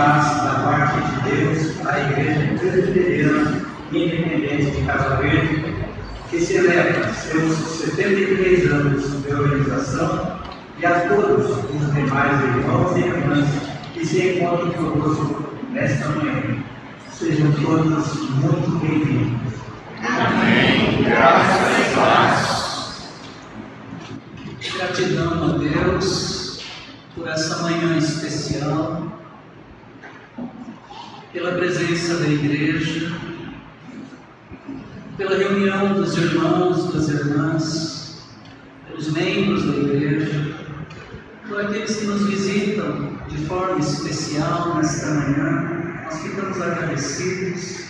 paz da parte de Deus à Igreja Presbiteriana Independente de Casa Verde, que celebra seus 73 anos de organização, e a todos os demais irmãos e irmãs que se encontram conosco nesta manhã. Sejam todos muito bem-vindos. Amém. Graças e paz. Gratidão a Deus por essa manhã especial, presença da igreja, pela reunião dos irmãos, das irmãs, pelos membros da igreja, por aqueles que nos visitam de forma especial nesta manhã. Nós ficamos agradecidos.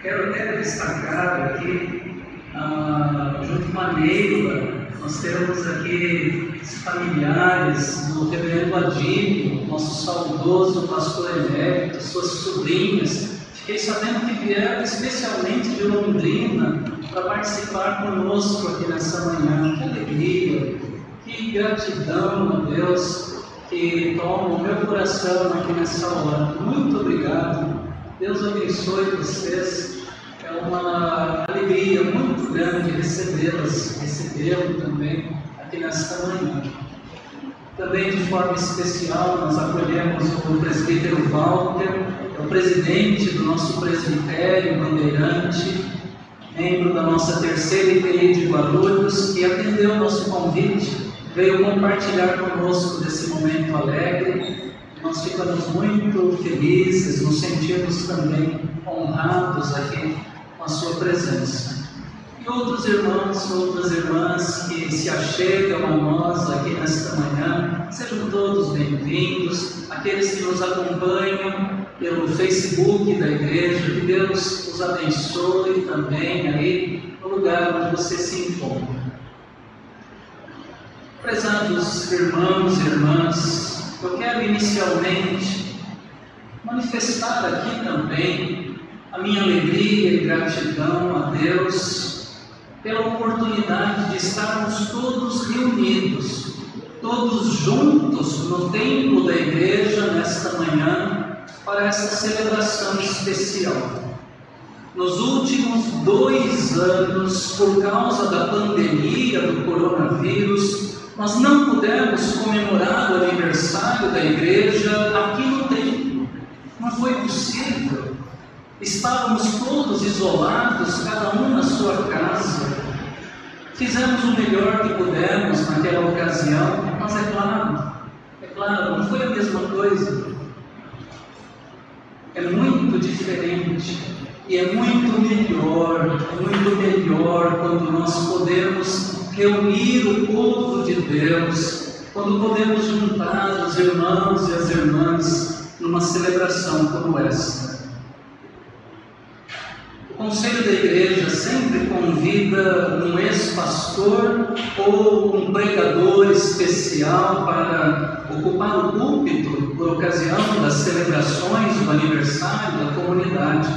Quero, quero destacar aqui, ah, junto com a Neila, nós temos aqui os familiares do reverendo Adílio, nosso saudoso pastor emérito, suas sobrinhas. Fiquei sabendo que vieram especialmente de Londrina para participar conosco aqui nessa manhã. Que alegria, que gratidão a Deus que toma o meu coração aqui nessa hora. Muito obrigado. Deus abençoe vocês. É uma alegria muito grande recebê-las, recebê-lo também aqui nesta manhã. Também de forma especial nós acolhemos o presbítero Walter, é o presidente do nosso presbitério Bandeirante, membro da nossa terceira IPI de Guarulhos, que atendeu o nosso convite, veio compartilhar conosco desse momento alegre. Nós ficamos muito felizes, nos sentimos também honrados aqui a sua presença. E outros irmãos, outras irmãs que se achegam a nós aqui nesta manhã, sejam todos bem-vindos. Aqueles que nos acompanham pelo Facebook da igreja, que Deus os abençoe também aí no lugar onde você se encontra. Prezados irmãos e irmãs, eu quero inicialmente manifestar aqui também a minha alegria e gratidão a Deus pela oportunidade de estarmos todos reunidos, todos juntos no templo da igreja nesta manhã para essa celebração especial. Nos últimos dois anos, por causa da pandemia do coronavírus, nós não pudemos comemorar o aniversário da igreja aqui no templo. Não foi possível. Estávamos todos isolados, cada um na sua casa. Fizemos o melhor que pudemos naquela ocasião, mas é claro, é claro, não foi a mesma coisa. É muito diferente e é muito melhor, é muito melhor quando nós podemos reunir o povo de Deus, quando podemos juntar os irmãos e as irmãs numa celebração como esta. Conselho da Igreja sempre convida um ex-pastor ou um pregador especial para ocupar o púlpito por ocasião das celebrações do aniversário da comunidade.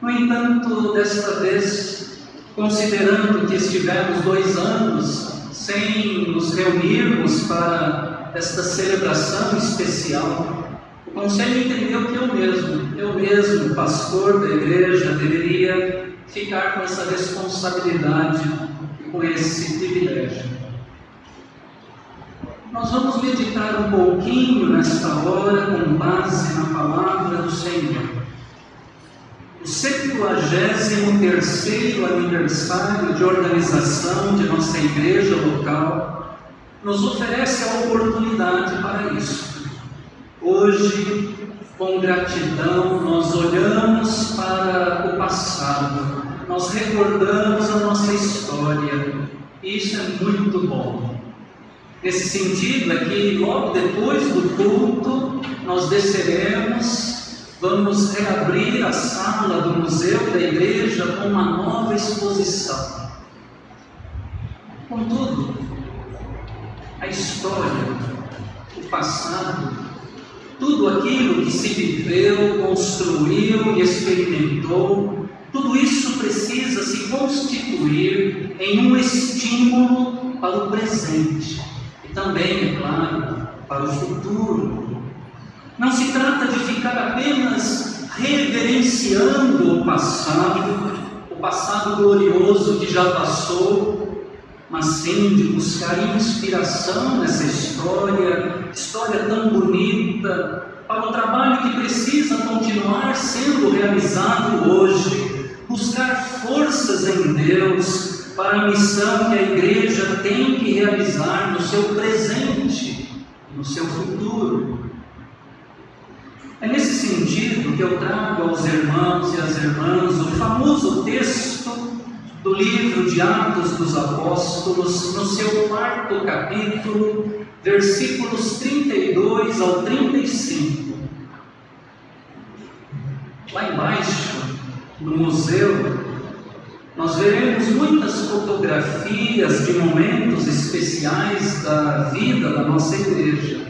No entanto, desta vez considerando que estivemos dois anos sem nos reunirmos para esta celebração especial, o conselho entendeu que eu mesmo, eu mesmo, pastor da igreja, deveria ficar com essa responsabilidade com esse privilégio. Nós vamos meditar um pouquinho nesta hora com base na palavra do Senhor o 73 aniversário de organização de nossa igreja local nos oferece a oportunidade para isso. Hoje, com gratidão, nós olhamos para o passado, nós recordamos a nossa história. Isso é muito bom. Nesse sentido, é que logo depois do culto, nós desceremos Vamos reabrir a sala do museu da igreja com uma nova exposição. Contudo, a história, o passado, tudo aquilo que se viveu, construiu e experimentou, tudo isso precisa se constituir em um estímulo para o presente e também, é claro, para o futuro. Não se trata de ficar apenas reverenciando o passado, o passado glorioso que já passou, mas sim de buscar inspiração nessa história, história tão bonita, para o trabalho que precisa continuar sendo realizado hoje, buscar forças em Deus para a missão que a igreja tem que realizar no seu presente, no seu futuro. É nesse sentido que eu trago aos irmãos e às irmãs o famoso texto do livro de Atos dos Apóstolos, no seu quarto capítulo, versículos 32 ao 35. Lá embaixo, no museu, nós veremos muitas fotografias de momentos especiais da vida da nossa igreja.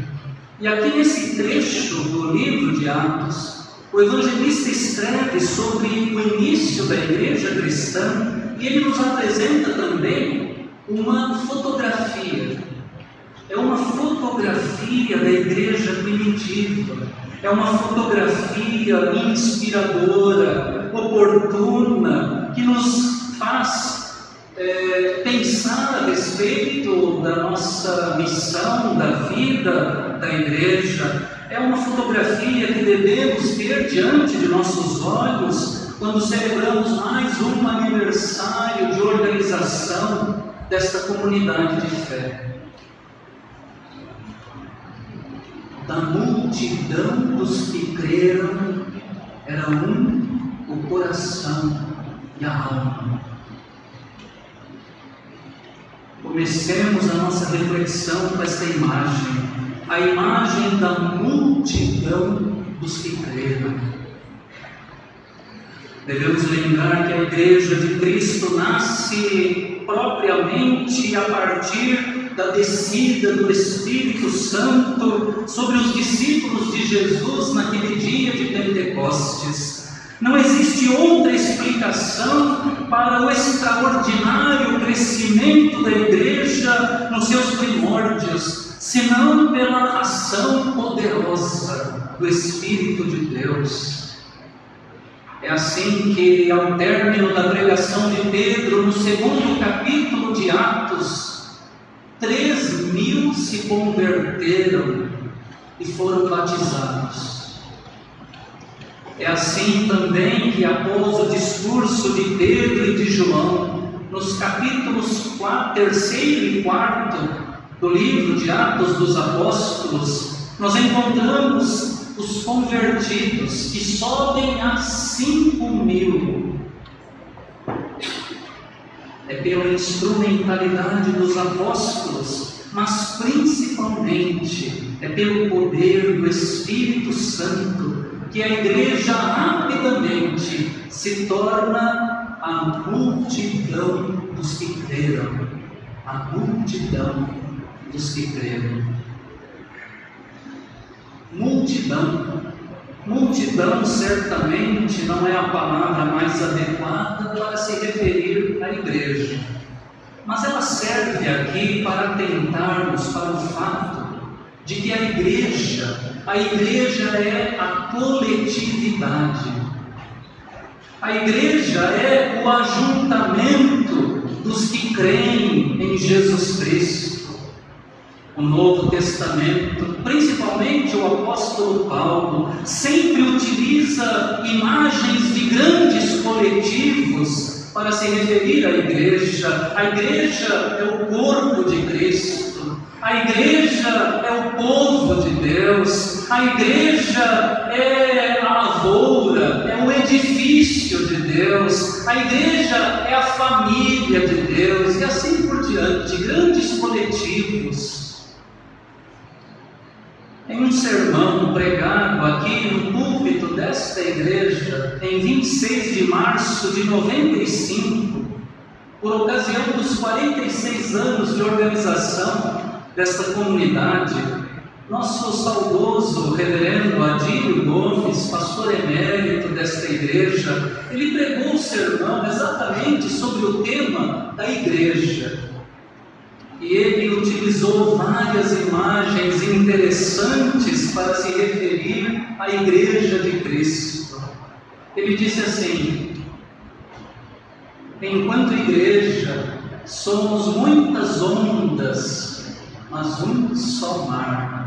E aqui nesse trecho do livro de Atos, o evangelista escreve sobre o início da igreja cristã e ele nos apresenta também uma fotografia. É uma fotografia da igreja primitiva. É uma fotografia inspiradora, oportuna, que nos faz é, pensar a respeito da nossa missão, da vida da igreja, é uma fotografia que devemos ter diante de nossos olhos quando celebramos mais um aniversário de organização desta comunidade de fé. Da multidão dos que creram, era um o coração e a alma. Comecemos a nossa reflexão com esta imagem, a imagem da multidão dos que creram. Devemos lembrar que a Igreja de Cristo nasce propriamente a partir da descida do Espírito Santo sobre os discípulos de Jesus naquele dia de Pentecostes. Não existe outra explicação para o extraordinário crescimento da igreja nos seus primórdios, senão pela ação poderosa do Espírito de Deus. É assim que, ao término da pregação de Pedro, no segundo capítulo de Atos, três mil se converteram e foram batizados. É assim também que, após o discurso de Pedro e de João, nos capítulos 4, terceiro e quarto do livro de Atos dos Apóstolos, nós encontramos os convertidos que sobem a cinco mil. É pela instrumentalidade dos apóstolos, mas principalmente é pelo poder do Espírito Santo que a igreja rapidamente se torna a multidão dos que creram. A multidão dos que creram. Multidão. Multidão certamente não é a palavra mais adequada para se referir à igreja, mas ela serve aqui para atentarmos para o fato de que a igreja, a igreja é a coletividade. A igreja é o ajuntamento dos que creem em Jesus Cristo. O Novo Testamento, principalmente o apóstolo Paulo, sempre utiliza imagens de grandes coletivos para se referir à igreja. A igreja é o corpo de Cristo. A igreja é o povo de Deus, a igreja é a lavoura, é o edifício de Deus, a igreja é a família de Deus, e assim por diante, grandes coletivos. Em um sermão pregado aqui no púlpito desta igreja, em 26 de março de 95, por ocasião dos 46 anos de organização desta comunidade, nosso saudoso reverendo Adílio Gomes, pastor emérito desta igreja, ele pregou um sermão exatamente sobre o tema da igreja. E ele utilizou várias imagens interessantes para se referir à Igreja de Cristo. Ele disse assim: enquanto igreja, somos muitas ondas, mas um só mar.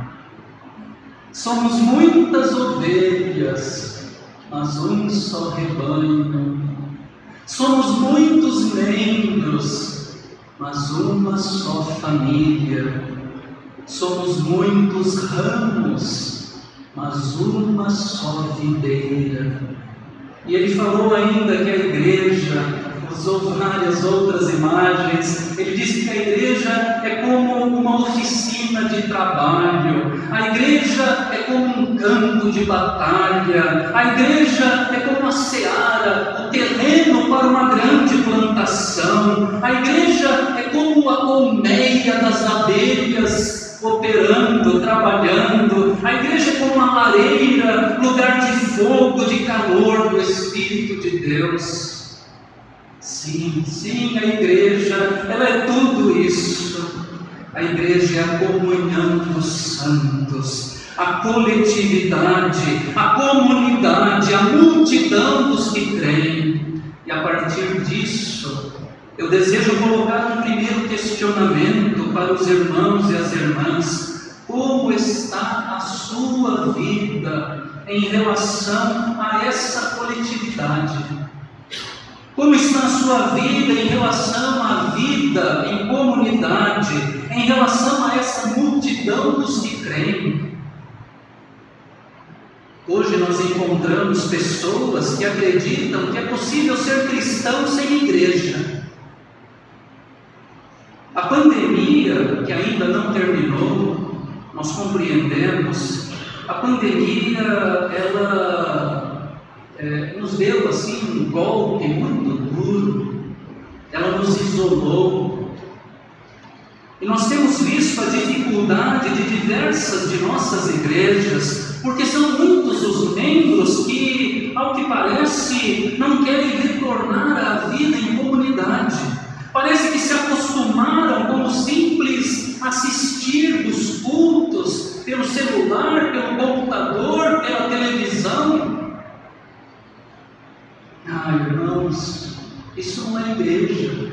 Somos muitas ovelhas, mas um só rebanho. Somos muitos membros, mas uma só família. Somos muitos ramos, mas uma só videira. E ele falou ainda que a igreja usou várias outras imagens. Ele disse que a igreja é como uma oficina de trabalho, a igreja é como um campo de batalha, a igreja é como uma seara, o terreno para uma grande plantação, a igreja é como a colmeia das abelhas operando, trabalhando. A igreja é como uma lareira, lugar de fogo, de calor do Espírito de Deus. Sim, sim, a igreja, ela é tudo isso. A igreja é a comunhão dos santos, a coletividade, a comunidade, a multidão dos que creem. E a partir disso, eu desejo colocar um primeiro questionamento para os irmãos e as irmãs: como está a sua vida em relação a essa coletividade? Como está a sua vida em relação à vida em comunidade, em relação a essa multidão dos que creem? Hoje nós encontramos pessoas que acreditam que é possível ser cristão sem igreja. A pandemia, que ainda não terminou, nós compreendemos, a pandemia, ela é, nos deu assim um golpe muito duro, ela nos isolou. E nós temos visto a dificuldade de diversas de nossas igrejas, porque são muitos os membros que, ao que parece, não querem retornar à vida em comunidade. Parece que se acostumaram com o simples assistir dos cultos pelo celular, pelo computador, pela televisão, ah, irmãos, isso não é igreja.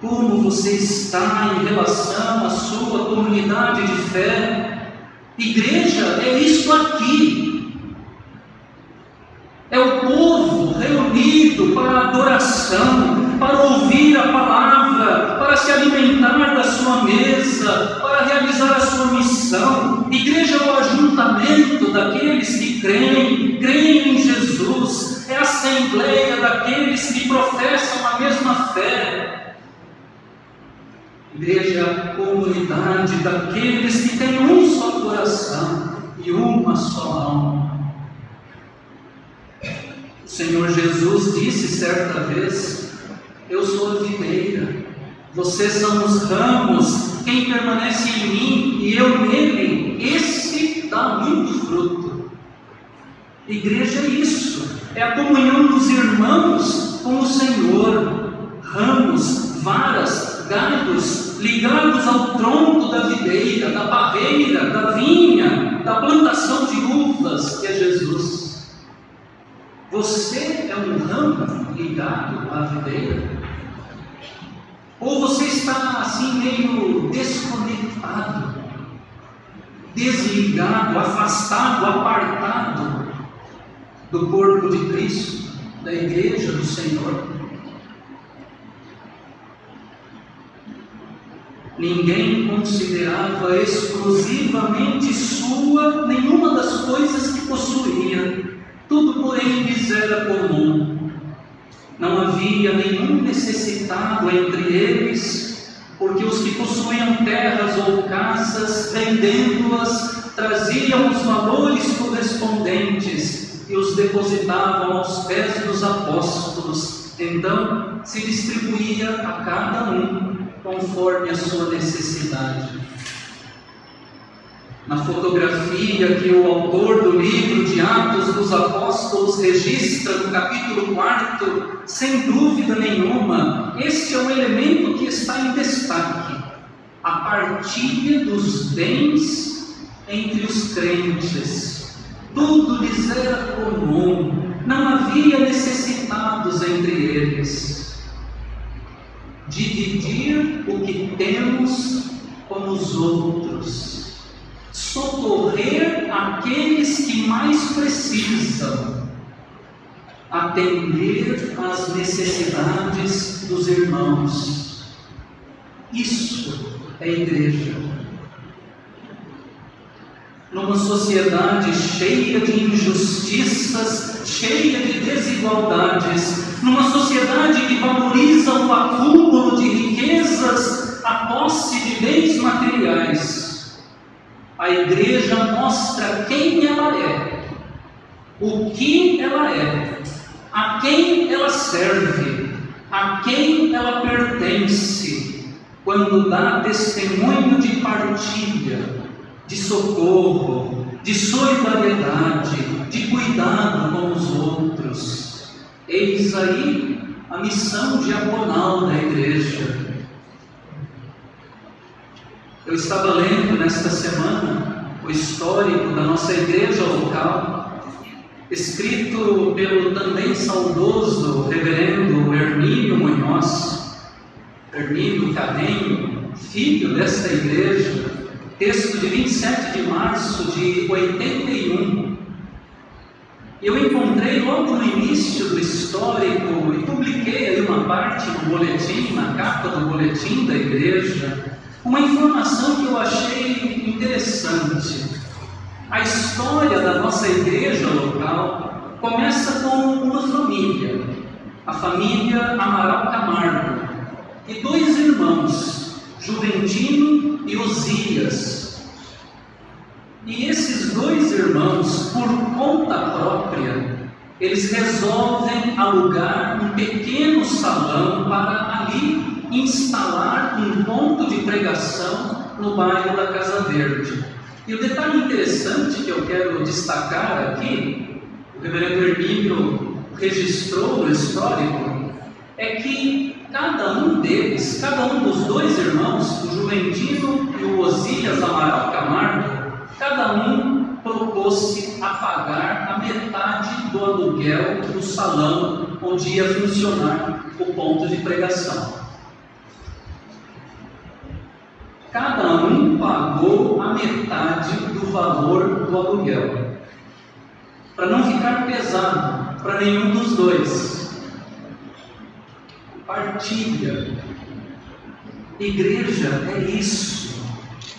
Como você está em relação à sua comunidade de fé? Igreja é isso aqui. É o povo reunido para adoração, para ouvir a palavra, para se alimentar da sua mesa, para realizar a sua missão. Igreja é o ajuntamento daqueles que creem, creem em Jesus, é a assembleia daqueles que professam a mesma fé. Igreja é a comunidade daqueles que têm um só coração e uma só alma. O Senhor Jesus disse certa vez: Eu sou a videira, vocês são os ramos, quem permanece em mim e eu nele, esse dá muito fruto. Igreja é isso, é a comunhão dos irmãos com o Senhor, ramos, varas, galhos ligados ao tronco da videira, da barreira, da vinha, da plantação de uvas que é Jesus. Você é um ramo ligado à videira? Assim meio desconectado, desligado, afastado, apartado do corpo de Cristo, da igreja do Senhor? Ninguém considerava exclusivamente sua nenhuma das coisas que possuía, tudo porém lhes era comum. Não havia nenhum necessitado entre eles, porque os que possuíam terras ou casas, vendendo-as, traziam os valores correspondentes e os depositavam aos pés dos apóstolos. Então se distribuía a cada um conforme a sua necessidade. Na fotografia que o autor do livro de Atos dos Apóstolos registra no capítulo 4, sem dúvida nenhuma, este é um elemento que está em destaque: a partilha dos bens entre os crentes. Tudo lhes era comum, não havia necessitados entre eles. Dividir o que temos com os outros socorrer aqueles que mais precisam, atender às necessidades dos irmãos. Isso é igreja. Numa sociedade cheia de injustiças, cheia de desigualdades, numa sociedade que valoriza o acúmulo de riquezas, a posse de bens materiais, a igreja mostra quem ela é, o que ela é, a quem ela serve, a quem ela pertence, quando dá testemunho de partilha, de socorro, de solidariedade, de cuidado com os outros. Eis aí a missão diaconal da igreja eu estava lendo nesta semana o histórico da nossa igreja local, escrito pelo também saudoso reverendo Hermínio Munhoz, Hermínio Carrenho, filho desta igreja, texto de 27 de março de 81. Eu encontrei logo no início do histórico e publiquei aí uma parte no boletim, na capa do boletim da igreja, uma informação que eu achei interessante. A história da nossa igreja local começa com uma família, a família Amaral Camargo, e dois irmãos, Juventino e Osias. E esses dois irmãos, por conta própria, eles resolvem alugar um pequeno salão para instalar um ponto de pregação no bairro da Casa Verde. E o detalhe interessante que eu quero destacar aqui, o reverendo Hermínio registrou no histórico, é que cada um deles, cada um dos dois irmãos, o Juventino e o Osias Amaral Camargo, cada um propôs-se a pagar a metade do aluguel do salão onde ia funcionar o ponto de pregação. Cada um pagou a metade do valor do aluguel, para não ficar pesado para nenhum dos dois. Partilha. Igreja é isso.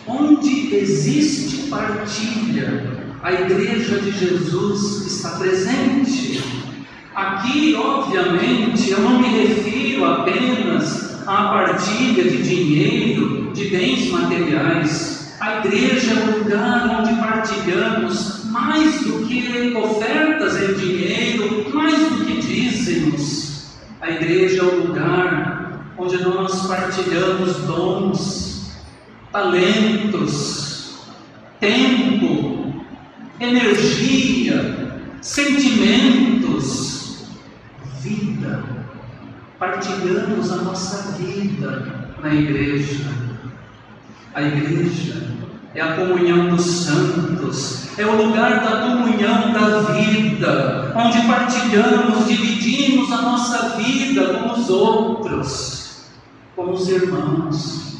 Onde existe partilha, a igreja de Jesus está presente. Aqui, obviamente, eu não me refiro apenas à partilha de dinheiro, de bens materiais. A igreja é o lugar onde partilhamos mais do que ofertas em dinheiro, mais do que dízimos. A igreja é o lugar onde nós partilhamos dons, talentos, tempo, energia, sentimentos, vida partilhamos a nossa vida na igreja. A igreja é a comunhão dos santos, é o lugar da comunhão da vida, onde partilhamos, dividimos a nossa vida com os outros, com os irmãos.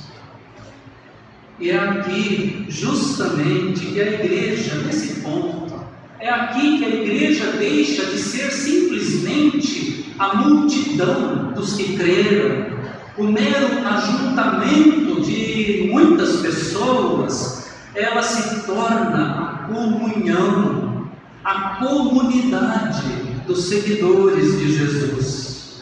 E é aqui, justamente, que a igreja, nesse ponto, é aqui que a igreja deixa de ser simplesmente a multidão dos que creram, o mero ajuntamento de muitas pessoas, ela se torna a comunhão, a comunidade dos seguidores de Jesus.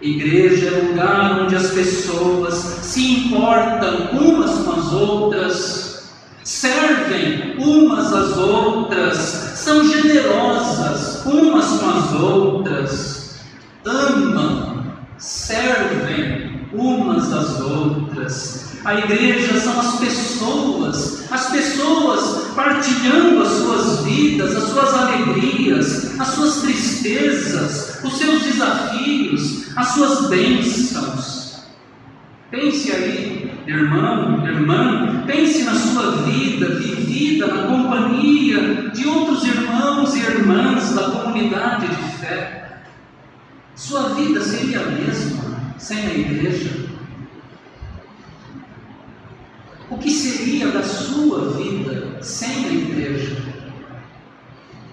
Igreja é lugar onde as pessoas se importam umas com as outras, servem umas às outras, são generosas umas com as outras amam, servem umas às outras. A igreja são as pessoas, as pessoas partilhando as suas vidas, as suas alegrias as suas tristezas, os seus desafios, as suas bênçãos. Pense aí, irmão, irmã, pense na sua vida vivida na companhia de outros irmãos e irmãs da comunidade de fé. Sua vida seria a mesma sem a igreja? O que seria da sua vida sem a igreja?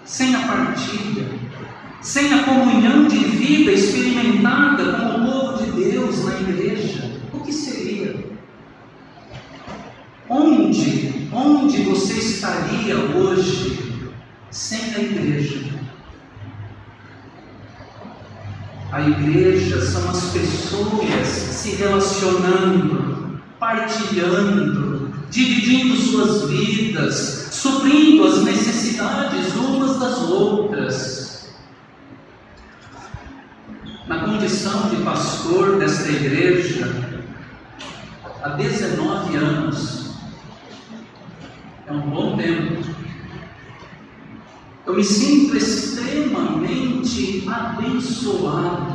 Sem a partilha? Sem a comunhão de vida experimentada com o povo de Deus na igreja? O que seria? Onde, onde você estaria hoje sem a igreja? A igreja são as pessoas se relacionando, partilhando, dividindo suas vidas, suprindo as necessidades umas das outras. Na condição de pastor desta igreja, há 19 anos, é um bom tempo, eu me sinto extremamente abençoado,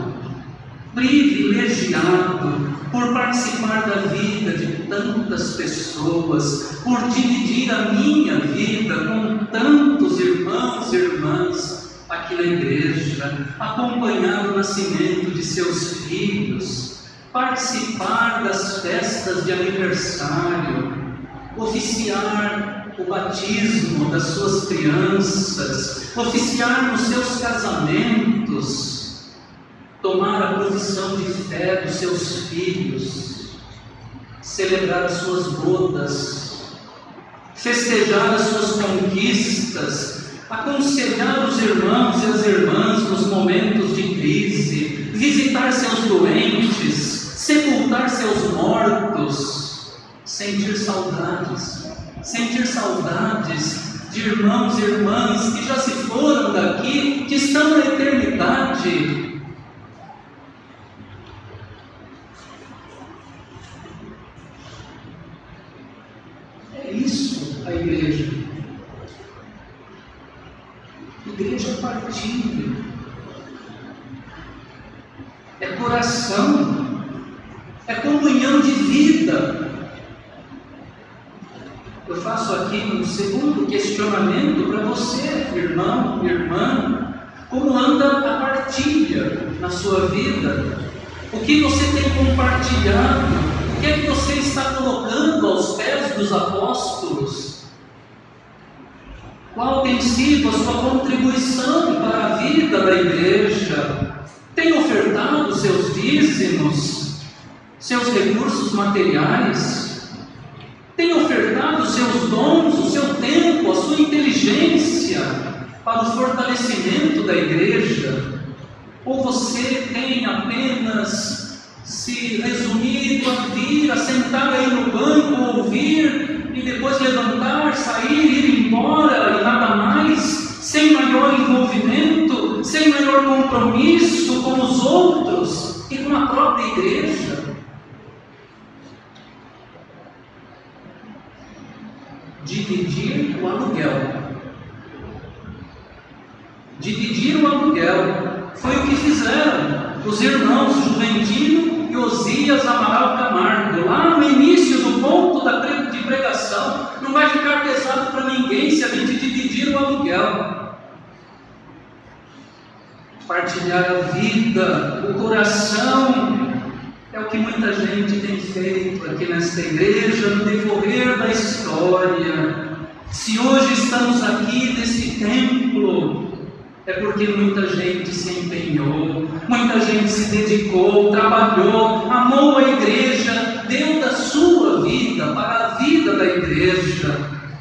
privilegiado por participar da vida de tantas pessoas, por dividir a minha vida com tantos irmãos e irmãs aqui na igreja, acompanhar o nascimento de seus filhos, participar das festas de aniversário, oficiar o batismo das suas crianças, oficiar nos seus casamentos, tomar a posição de fé dos seus filhos, celebrar as suas bodas, festejar as suas conquistas, aconselhar os irmãos e as irmãs nos momentos de crise, visitar seus doentes, sepultar seus mortos, sentir saudades sentir saudades de irmãos e irmãs que já se foram daqui, que estão na eternidade. É isso a igreja. Igreja é partilha, é coração, é comunhão de vida eu faço aqui um segundo questionamento para você, irmão, irmã. Como anda a partilha na sua vida? O que você tem compartilhado? O que é que você está colocando aos pés dos apóstolos? Qual tem sido a sua contribuição para a vida da igreja? Tem ofertado seus dízimos, seus recursos materiais? Tem ofertado seus dons, o seu tempo, a sua inteligência para o fortalecimento da igreja? Ou você tem apenas se resumido a vir, a sentar aí no banco, ouvir e depois levantar, sair, ir embora sem maior envolvimento, sem maior compromisso com os outros e com a própria igreja? dividir o aluguel. Dividir o aluguel. Foi o que fizeram os irmãos Juventino e Osias Amaral Camargo, lá no início do ponto da de pregação. Não vai ficar pesado para ninguém se a gente dividir o aluguel. Partilhar a vida, o coração, é o que muita gente tem feito aqui nesta igreja no decorrer da história. Se hoje estamos aqui nesse templo, é porque muita gente se empenhou, muita gente se dedicou, trabalhou, amou a igreja, deu da sua vida para a vida da igreja,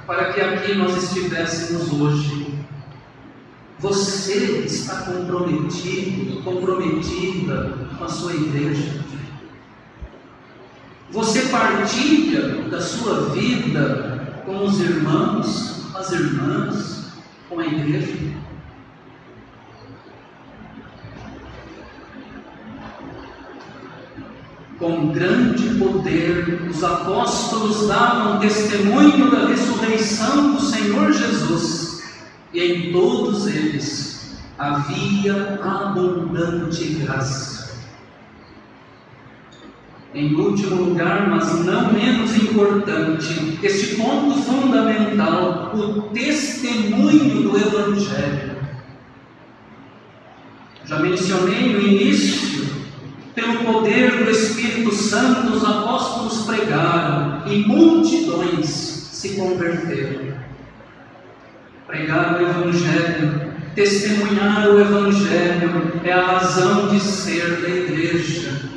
para que aqui nós estivéssemos hoje. Você está comprometido, comprometida com a sua igreja. Você partilha da sua vida com os irmãos, as irmãs, com a igreja? Com grande poder, os apóstolos davam testemunho da ressurreição do Senhor Jesus e em todos eles havia abundante graça. Em último lugar, mas não menos importante, este ponto fundamental, o testemunho do Evangelho. Já mencionei no início, pelo poder do Espírito Santo, os apóstolos pregaram e multidões se converteram. Pregar o Evangelho, testemunhar o Evangelho é a razão de ser da igreja.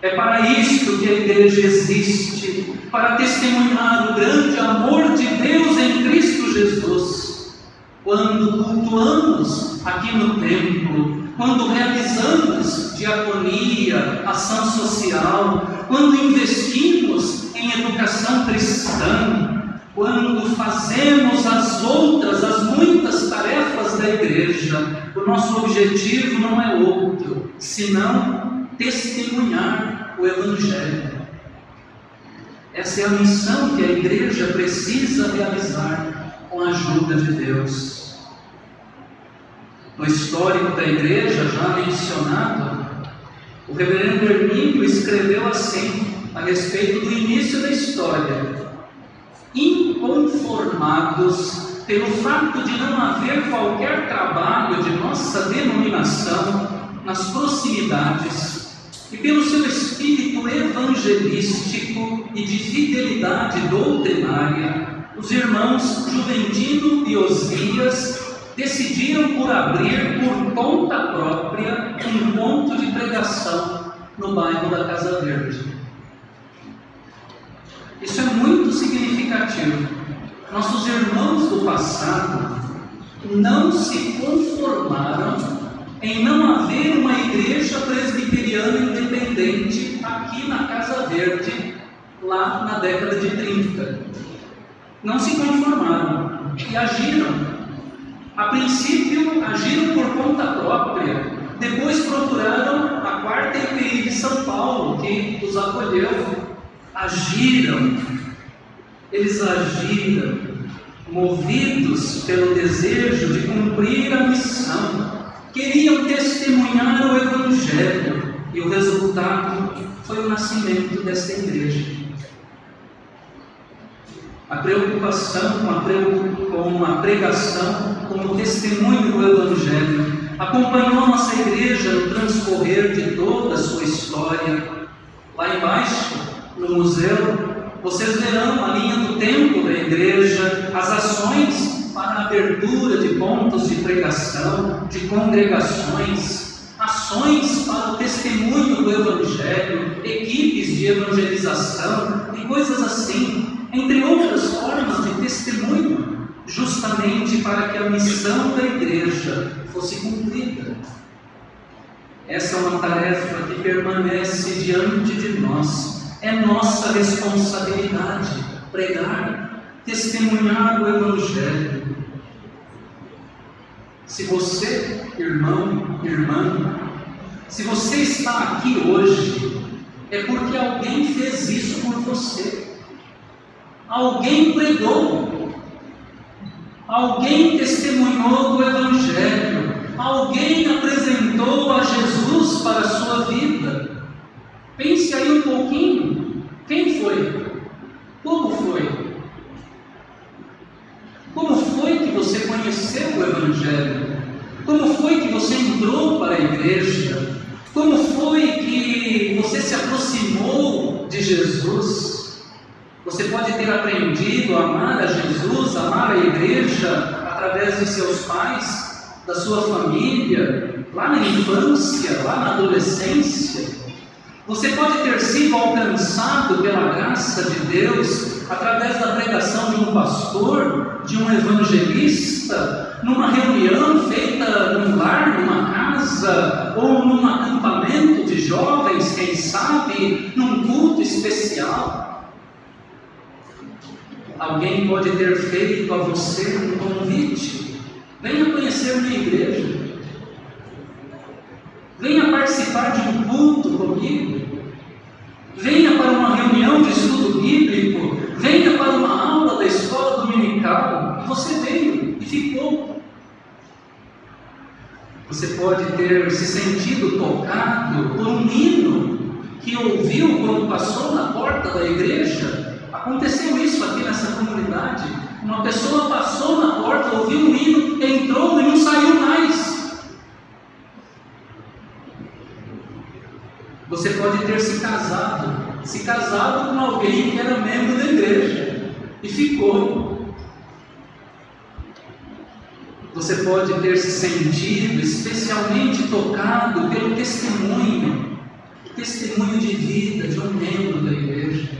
É para isto que a igreja existe para testemunhar o grande amor de Deus em Cristo Jesus. Quando cultuamos aqui no templo, quando realizamos diaconia, ação social, quando investimos em educação cristã, quando fazemos as outras, as muitas tarefas da igreja, o nosso objetivo não é outro, senão testemunhar o Evangelho. Essa é a missão que a igreja precisa realizar com a ajuda de Deus. No histórico da igreja, já mencionado, o reverendo Hermínio escreveu assim, a respeito do início da história: inconformados pelo fato de não haver qualquer trabalho de nossa denominação nas proximidades e pelo seu espírito evangelístico e de fidelidade doutrinária, os irmãos Juventino e Osias decidiram por abrir por conta própria um ponto de pregação no bairro da Casa Verde. Isso é muito significativo. Nossos irmãos do passado não se conformaram em não haver uma igreja presbiteriana independente aqui na Casa Verde, lá na década de 30. Não se conformaram e agiram. A princípio, agiram por conta própria, depois procuraram a quarta IPI de São Paulo, que os acolheu. Agiram, eles agiram, movidos pelo desejo de cumprir a missão queriam testemunhar o Evangelho e o resultado foi o nascimento desta igreja. A preocupação com a, com a pregação, com o testemunho do Evangelho, acompanhou nossa igreja no transcorrer de toda a sua história. Lá embaixo, no museu, vocês verão a linha do tempo da igreja, as ações para a abertura de pontos de pregação, de congregações, ações para o testemunho do Evangelho, equipes de evangelização e coisas assim, entre outras formas de testemunho, justamente para que a missão da igreja fosse cumprida. Essa é uma tarefa que permanece diante de nós, é nossa responsabilidade pregar testemunhar o Evangelho. Se você, irmão, irmã, se você está aqui hoje, é porque alguém fez isso por você. Alguém pregou, alguém testemunhou do Evangelho, alguém apresentou a Jesus para a sua vida. Pense aí um pouquinho: quem foi? Como foi? Como foi que você conheceu o Evangelho? Como foi que você entrou para a igreja? Como foi que você se aproximou de Jesus? Você pode ter aprendido a amar a Jesus, amar a igreja através de seus pais, da sua família, lá na infância, lá na adolescência. Você pode ter sido alcançado pela graça de Deus através da pregação de um pastor, de um evangelista numa reunião feita num lar, numa casa, ou num acampamento de jovens, quem sabe, num culto especial. Alguém pode ter feito a você um convite. Venha conhecer minha igreja. Venha participar de um culto comigo. Venha para uma reunião de estudo bíblico. Venha para uma aula da escola dominical. Você veio e ficou. Você pode ter se sentido tocado por um hino que ouviu quando passou na porta da igreja. Aconteceu isso aqui nessa comunidade. Uma pessoa passou na porta, ouviu um hino, entrou e não saiu mais. Você pode ter se casado, se casado com alguém que era membro da igreja e ficou você pode ter se sentido especialmente tocado pelo testemunho, testemunho de vida de um membro da igreja.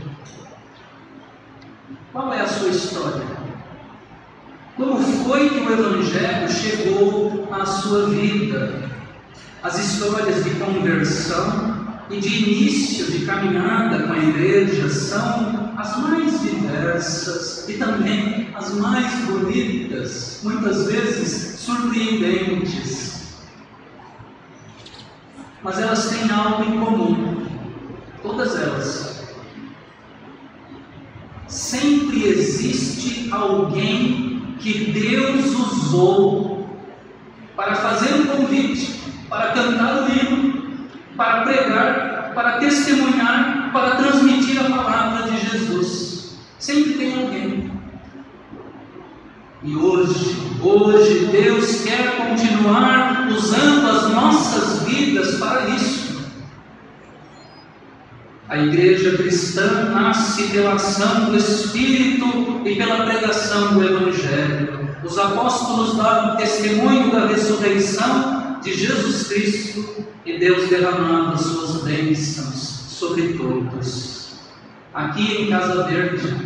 Qual é a sua história? Como foi que o Evangelho chegou à sua vida? As histórias de conversão e de início de caminhada com a igreja são as mais diversas e também as mais bonitas, muitas vezes surpreendentes. Mas elas têm algo em comum, todas elas. Sempre existe alguém que Deus usou para fazer um convite, para cantar o hino, para pregar, para testemunhar, para transmitir a palavra de Jesus. Sempre tem alguém. E hoje, hoje Deus quer continuar usando as nossas vidas para isso. A igreja cristã nasce pela ação do Espírito e pela pregação do Evangelho. Os apóstolos davam testemunho da ressurreição de Jesus Cristo e Deus derramando as suas bênçãos sobre todos. Aqui em Casa Verde,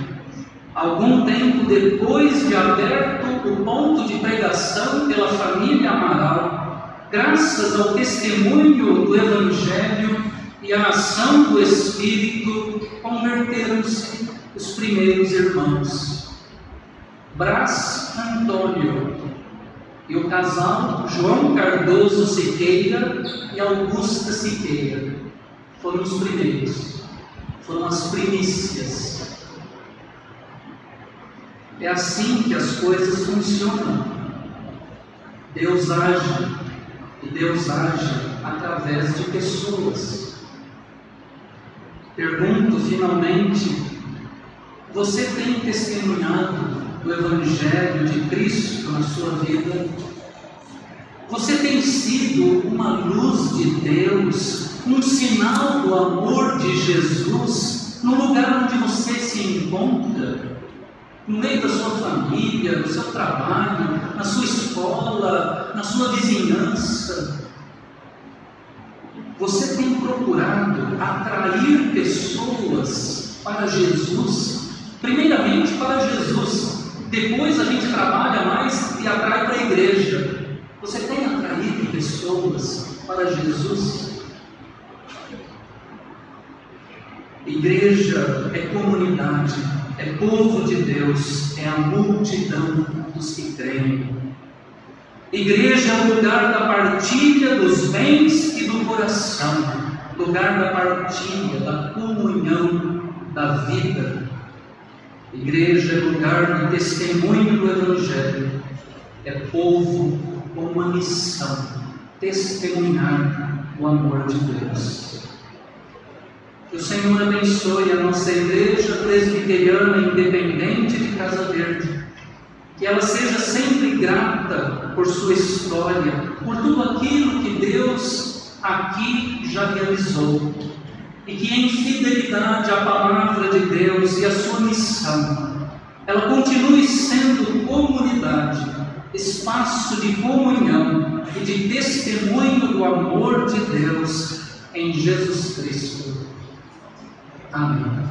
algum tempo depois de aberto o ponto de pregação pela família Amaral, graças ao testemunho do Evangelho e à ação do Espírito, converteram-se os primeiros irmãos. Brás Antônio e o casal João Cardoso Siqueira e Augusta Siqueira foram os primeiros, foram as primícias. É assim que as coisas funcionam. Deus age e Deus age através de pessoas. Pergunto finalmente: você tem testemunhado do Evangelho de Cristo na sua vida? Você tem sido uma luz de Deus, um sinal do amor de Jesus no lugar onde você se encontra? No meio da sua família, no seu trabalho, na sua escola, na sua vizinhança. Você tem procurado atrair pessoas para Jesus, primeiramente para Jesus, depois a gente trabalha mais e atrai para a igreja. Você tem atraído pessoas para Jesus? Igreja é comunidade, é povo de Deus, é a multidão dos que creem. Igreja é o lugar da partilha dos bens e do coração, lugar da partilha, da comunhão, da vida Igreja é lugar de testemunho do Evangelho, é povo com uma missão: testemunhar o amor de Deus. Que o Senhor abençoe a nossa igreja presbiteriana independente de Casa Verde. Que ela seja sempre grata por sua história, por tudo aquilo que Deus aqui já realizou e que em fidelidade à palavra de Deus e à sua missão, ela continue sendo comunidade, espaço de comunhão e de testemunho do amor de Deus em Jesus Cristo. Amém.